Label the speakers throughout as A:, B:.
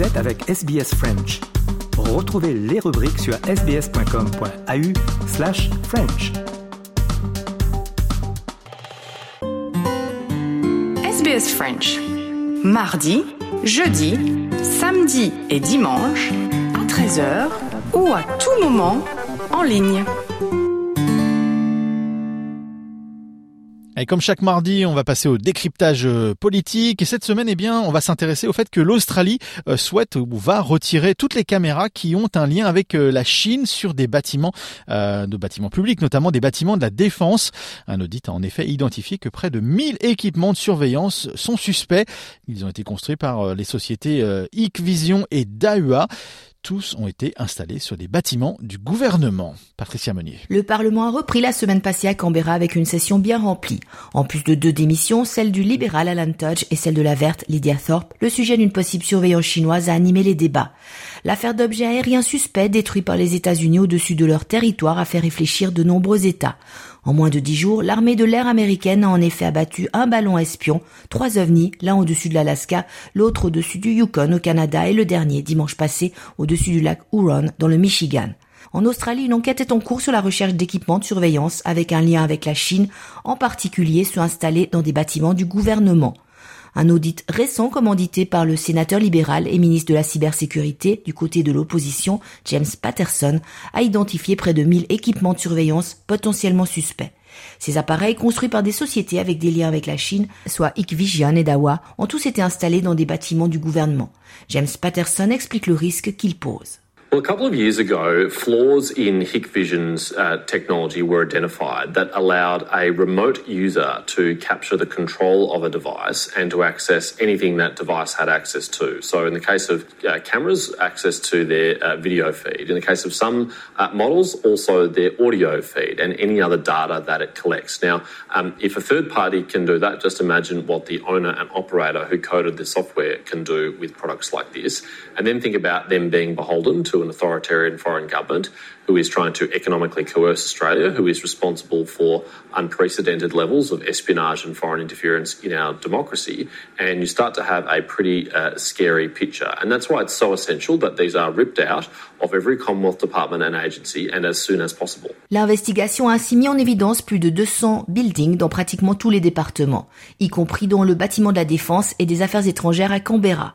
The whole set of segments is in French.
A: Êtes avec SBS French. Retrouvez les rubriques sur sbs.com.au slash French.
B: SBS French. Mardi, jeudi, samedi et dimanche à 13h ou à tout moment en ligne.
C: Et comme chaque mardi, on va passer au décryptage euh, politique. Et cette semaine, eh bien, on va s'intéresser au fait que l'Australie euh, souhaite ou va retirer toutes les caméras qui ont un lien avec euh, la Chine sur des bâtiments, de bâtiments publics, notamment des bâtiments de la défense. Un audit a en effet identifié que près de 1000 équipements de surveillance sont suspects. Ils ont été construits par les sociétés Hikvision et Dahua tous ont été installés sur des bâtiments du gouvernement. Patricia Meunier.
D: Le Parlement a repris la semaine passée à Canberra avec une session bien remplie. En plus de deux démissions, celle du libéral Alan Tudge et celle de la verte Lydia Thorpe, le sujet d'une possible surveillance chinoise a animé les débats. L'affaire d'objets aériens suspects détruits par les États-Unis au-dessus de leur territoire a fait réfléchir de nombreux États. En moins de dix jours, l'armée de l'air américaine a en effet abattu un ballon espion, trois ovnis, l'un au-dessus de l'Alaska, l'autre au-dessus du Yukon au Canada et le dernier dimanche passé au-dessus du lac Huron dans le Michigan. En Australie, une enquête est en cours sur la recherche d'équipements de surveillance avec un lien avec la Chine, en particulier ceux installés dans des bâtiments du gouvernement. Un audit récent commandité par le sénateur libéral et ministre de la cybersécurité du côté de l'opposition, James Patterson, a identifié près de 1000 équipements de surveillance potentiellement suspects. Ces appareils, construits par des sociétés avec des liens avec la Chine, soit Hikvision et Dawa, ont tous été installés dans des bâtiments du gouvernement. James Patterson explique le risque qu'ils posent.
E: Well, a couple of years ago, flaws in Hikvision's uh, technology were identified that allowed a remote user to capture the control of a device and to access anything that device had access to. So, in the case of uh, cameras, access to their uh, video feed. In the case of some uh, models, also their audio feed and any other data that it collects. Now, um, if a third party can do that, just imagine what the owner and operator who coded the software can do with products like this. And then think about them being beholden to an authoritarian foreign government who is trying to economically coerce Australia, who is responsible for unprecedented levels of espionage and foreign interference in our democracy. And you start to have a pretty uh, scary picture. And that's why it's so essential that these are ripped out of every Commonwealth department and agency and as soon as possible.
D: L'investigation a ainsi mis en évidence plus de 200 buildings dans pratiquement tous les départements, y compris dans le bâtiment de la défense et des affaires étrangères à Canberra.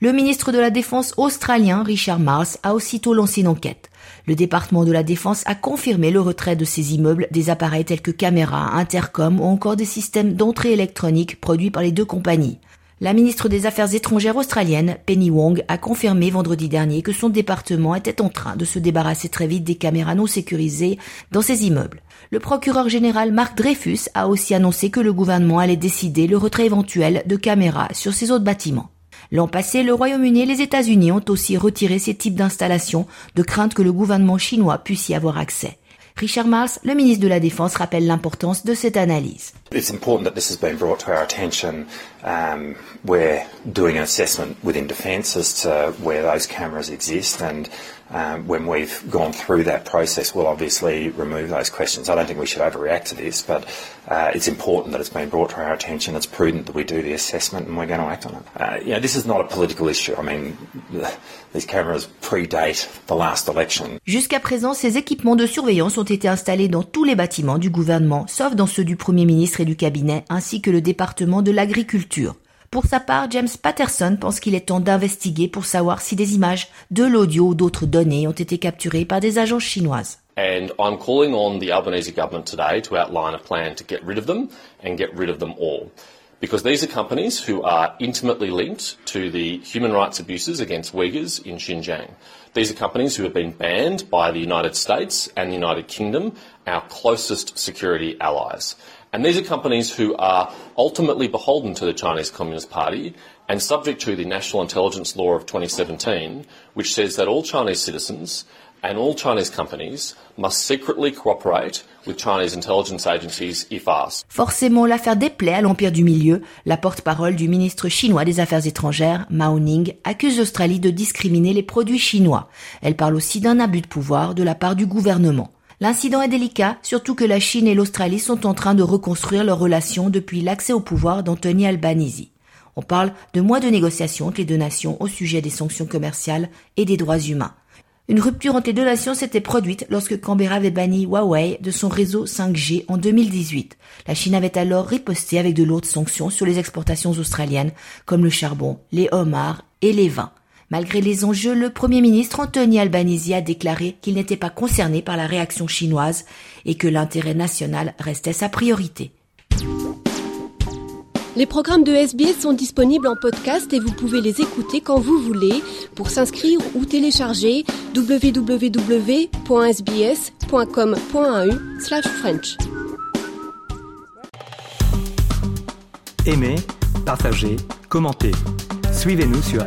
D: Le ministre de la Défense australien, Richard Marles, a aussitôt lancé une enquête. Le département de la Défense a confirmé le retrait de ces immeubles des appareils tels que caméras, intercom ou encore des systèmes d'entrée électronique produits par les deux compagnies. La ministre des Affaires étrangères australienne, Penny Wong, a confirmé vendredi dernier que son département était en train de se débarrasser très vite des caméras non sécurisées dans ces immeubles. Le procureur général Mark Dreyfus a aussi annoncé que le gouvernement allait décider le retrait éventuel de caméras sur ces autres bâtiments. L'an passé, le Royaume-Uni et les États-Unis ont aussi retiré ces types d'installations de crainte que le gouvernement chinois puisse y avoir accès. Richard Mars, le ministre de la Défense, rappelle l'importance de cette analyse.
F: It's important that this has been brought to our attention. Um, we're doing an assessment within Defence as to where those cameras exist and um, when we've gone through that process, we'll obviously remove those questions. I don't think we should overreact to this, but uh, it's important that it's been brought to our attention. It's prudent that we do the assessment, and we're going to act on it. Uh, you know, this is not a political issue. I mean, these cameras predate the last election.
D: Jusqu'à présent, ces équipements de surveillance ont été installés dans tous les bâtiments du gouvernement, sauf dans ceux du Premier ministre du cabinet, ainsi que le département de l'agriculture. Pour sa part, James Patterson pense qu'il est temps d'investiguer pour savoir si des images, de l'audio ou d'autres données ont été capturées par des agences chinoises.
G: And I'm calling on the Albanese government today to outline a plan to get rid of them and get rid of them all. Because these are companies who are intimately linked to the human rights abuses against Uyghurs in Xinjiang. These are companies who have been banned by the United States and the United Kingdom, our closest security allies. And these are companies who are ultimately beholden to the Chinese Communist Party and subject to the National Intelligence Law of 2017, which says that all Chinese citizens and all Chinese companies must secretly cooperate with Chinese intelligence agencies if asked.
D: Forcément, l'affaire déplaît à l'Empire du Milieu. La porte-parole du ministre chinois des Affaires étrangères, Mao Ning, accuse l'Australie de discriminer les produits chinois. Elle parle aussi d'un abus de pouvoir de la part du gouvernement. L'incident est délicat, surtout que la Chine et l'Australie sont en train de reconstruire leurs relations depuis l'accès au pouvoir d'Anthony Albanese. On parle de mois de négociations entre les deux nations au sujet des sanctions commerciales et des droits humains. Une rupture entre les deux nations s'était produite lorsque Canberra avait banni Huawei de son réseau 5G en 2018. La Chine avait alors riposté avec de lourdes sanctions sur les exportations australiennes, comme le charbon, les homards et les vins. Malgré les enjeux, le Premier ministre Anthony Albanese a déclaré qu'il n'était pas concerné par la réaction chinoise et que l'intérêt national restait sa priorité.
H: Les programmes de SBS sont disponibles en podcast et vous pouvez les écouter quand vous voulez. Pour s'inscrire ou télécharger, www.sbs.com.au/french.
A: Aimez, partagez, commentez. Suivez-nous sur